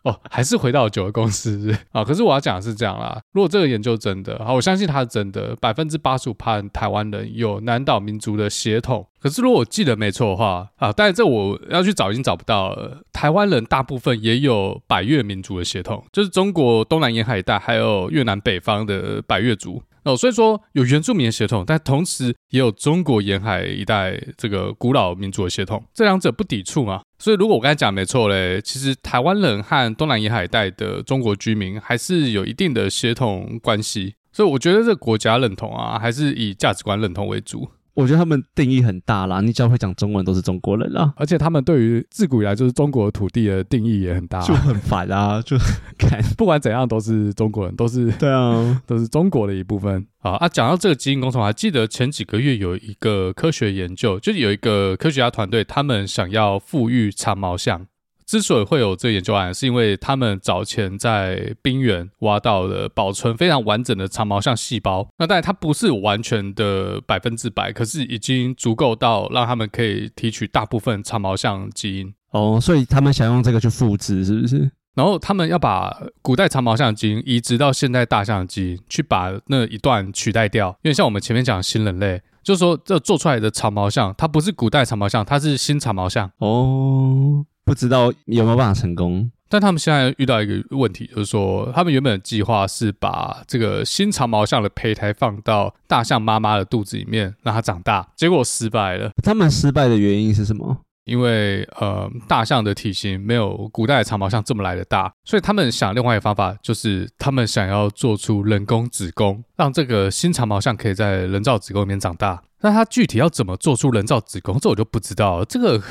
哦，还是回到九个公司啊？可是我要讲的是这样啦，如果这个研究真的，好，我相信它是真的，百分之八十五趴台湾人有南岛民族的血统。可是如果我记得没错的话啊，但是这我要去找已经找不到了。台湾人大部分也有百越民族的血统，就是中国东南沿海一带还有越南北方的百越族。哦，所以说有原住民的血统，但同时也有中国沿海一带这个古老民族的血统，这两者不抵触嘛？所以如果我刚才讲没错嘞，其实台湾人和东南沿海带的中国居民还是有一定的血统关系，所以我觉得这国家认同啊，还是以价值观认同为主。我觉得他们定义很大啦，你只要会讲中文都是中国人啦。而且他们对于自古以来就是中国土地的定义也很大，就很烦啊，就看不管怎样都是中国人，都是对啊，都是中国的一部分。好啊，讲到这个基因工程，我还记得前几个月有一个科学研究，就是有一个科学家团队，他们想要富裕长毛象。之所以会有这个研究案，是因为他们早前在冰原挖到了保存非常完整的长毛象细胞。那当然它不是完全的百分之百，可是已经足够到让他们可以提取大部分长毛象基因。哦，所以他们想用这个去复制，是不是？然后他们要把古代长毛象基因移植到现代大象基因，去把那一段取代掉。因为像我们前面讲的新人类，就是说这做出来的长毛象，它不是古代长毛象，它是新长毛象。哦。不知道有没有办法成功，但他们现在遇到一个问题，就是说他们原本的计划是把这个新长毛象的胚胎放到大象妈妈的肚子里面让它长大，结果失败了。他们失败的原因是什么？因为呃，大象的体型没有古代的长毛象这么来的大，所以他们想另外一个方法，就是他们想要做出人工子宫，让这个新长毛象可以在人造子宫里面长大。那它具体要怎么做出人造子宫，这我就不知道。这个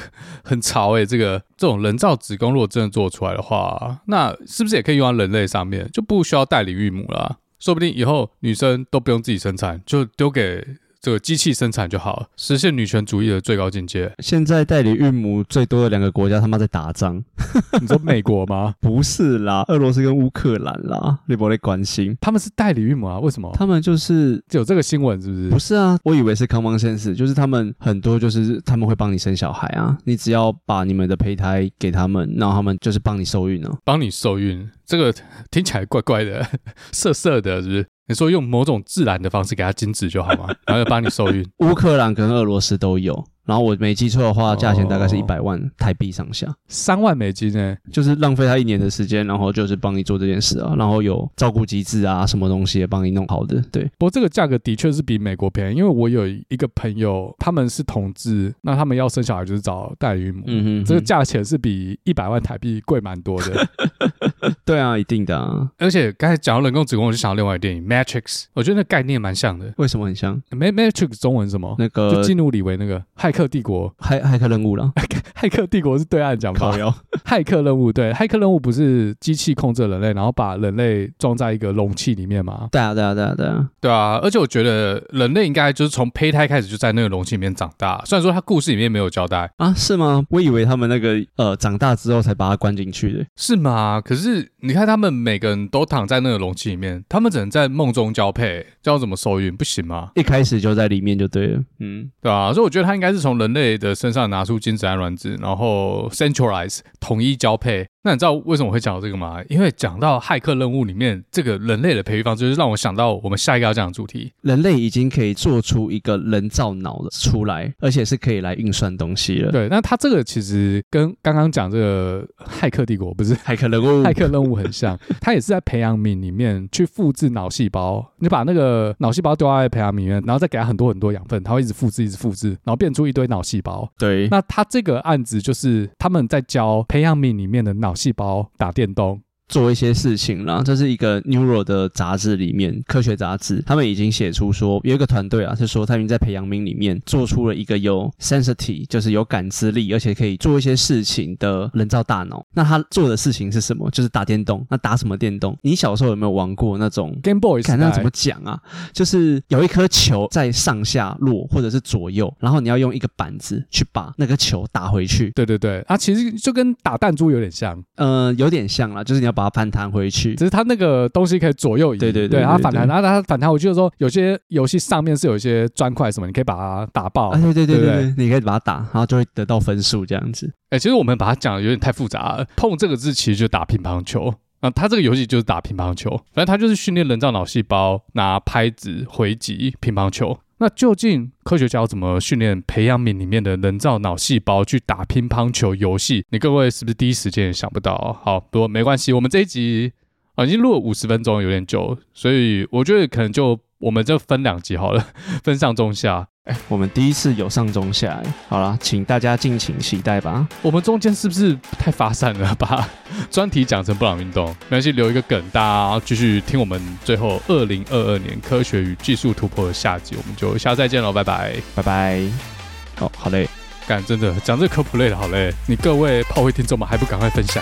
很潮诶、欸，这个这种人造子宫如果真的做出来的话，那是不是也可以用在人类上面，就不需要代理孕母了？说不定以后女生都不用自己生产，就丢给。这个机器生产就好了，实现女权主义的最高境界。现在代理孕母最多的两个国家，他妈在打仗。你说美国吗？不是啦，俄罗斯跟乌克兰啦，你不会关心？他们是代理孕母啊？为什么？他们就是有这个新闻，是不是？不是啊，我以为是 common sense，就是他们很多就是他们会帮你生小孩啊，你只要把你们的胚胎给他们，然后他们就是帮你受孕哦，帮你受孕。这个听起来怪怪的，涩涩的，是不是？你说用某种自然的方式给它精子就好吗？然后要帮你受孕。乌克兰跟俄罗斯都有。然后我没记错的话，价钱大概是一百万台币上下，三万美金呢，就是浪费他一年的时间，然后就是帮你做这件事啊，然后有照顾机制啊，什么东西也帮你弄好的。对，不过这个价格的确是比美国便宜，因为我有一个朋友，他们是同志，那他们要生小孩就是找代孕母，嗯哼，这个价钱是比一百万台币贵蛮多的。对啊，一定的啊。而且刚才讲到人工子宫，我就想到另外一个电影《Matrix》，我觉得那概念蛮像的。为什么很像？Matrix 中文什么？那个就进入里维那个骇客帝国，骇骇客任务了。骇客帝国是对岸讲法。骇客任务对，骇客任务不是机器控制人类，然后把人类装在一个容器里面吗？对啊，对啊，对啊，对啊，对啊。而且我觉得人类应该就是从胚胎开始就在那个容器里面长大。虽然说他故事里面没有交代啊，是吗？我以为他们那个呃长大之后才把它关进去的。是吗？可是你看他们每个人都躺在那个容器里面，他们只能在梦中交配，这样怎么受孕？不行吗？一开始就在里面就对了。嗯，对啊。所以我觉得他应该是从人类的身上拿出精子和卵子，然后 centralize 统一交配。那你知道为什么我会讲到这个吗？因为讲到骇客任务里面这个人类的培育方式，就是让我想到我们下一个要讲的主题：人类已经可以做出一个人造脑了出来，而且是可以来运算东西了。对，那它这个其实跟刚刚讲这个骇客帝国不是骇客任务，骇客任务很像，它也是在培养皿里面去复制脑细胞。你把那个脑细胞丢在培养皿里面，然后再给它很多很多养分，它会一直复制，一直复制，然后变出一堆脑细胞。对，那它这个案子就是他们在教培养皿里面的脑细胞打电动。做一些事情啦，这是一个 Neuro 的杂志里面，科学杂志，他们已经写出说，有一个团队啊，是说他们在培养皿里面做出了一个有 sensity，就是有感知力，而且可以做一些事情的人造大脑。那他做的事情是什么？就是打电动。那打什么电动？你小时候有没有玩过那种 Game Boy？看那怎么讲啊？就是有一颗球在上下落，或者是左右，然后你要用一个板子去把那个球打回去。对对对，啊，其实就跟打弹珠有点像，呃，有点像啦，就是你要。把它反弹回去，只是它那个东西可以左右移。对对对，它反弹，然后它反弹回去的时候，有些游戏上面是有一些砖块什么，你可以把它打爆。对对对对，你可以把它打，然后就会得到分数这样子。哎，其实我们把它讲的有点太复杂了。碰这个字其实就打乒乓球啊，它这个游戏就是打乒乓球，反正它就是训练人造脑细胞拿拍子回击乒乓球。那究竟科学家要怎么训练培养皿里面的人造脑细胞去打乒乓球游戏？你各位是不是第一时间也想不到？好，不过没关系，我们这一集啊已经录了五十分钟，有点久，所以我觉得可能就我们就分两集好了，分上中下。哎，我们第一次有上中下，好了，请大家敬请期待吧。我们中间是不是太发散了？把 专题讲成布朗运动，没关系，留一个梗，大家继续听我们最后二零二二年科学与技术突破的下集，我们就下次再见喽，拜拜，拜拜。哦，好嘞，干，真的讲这个科普类的好嘞，你各位炮灰听众们还不赶快分享？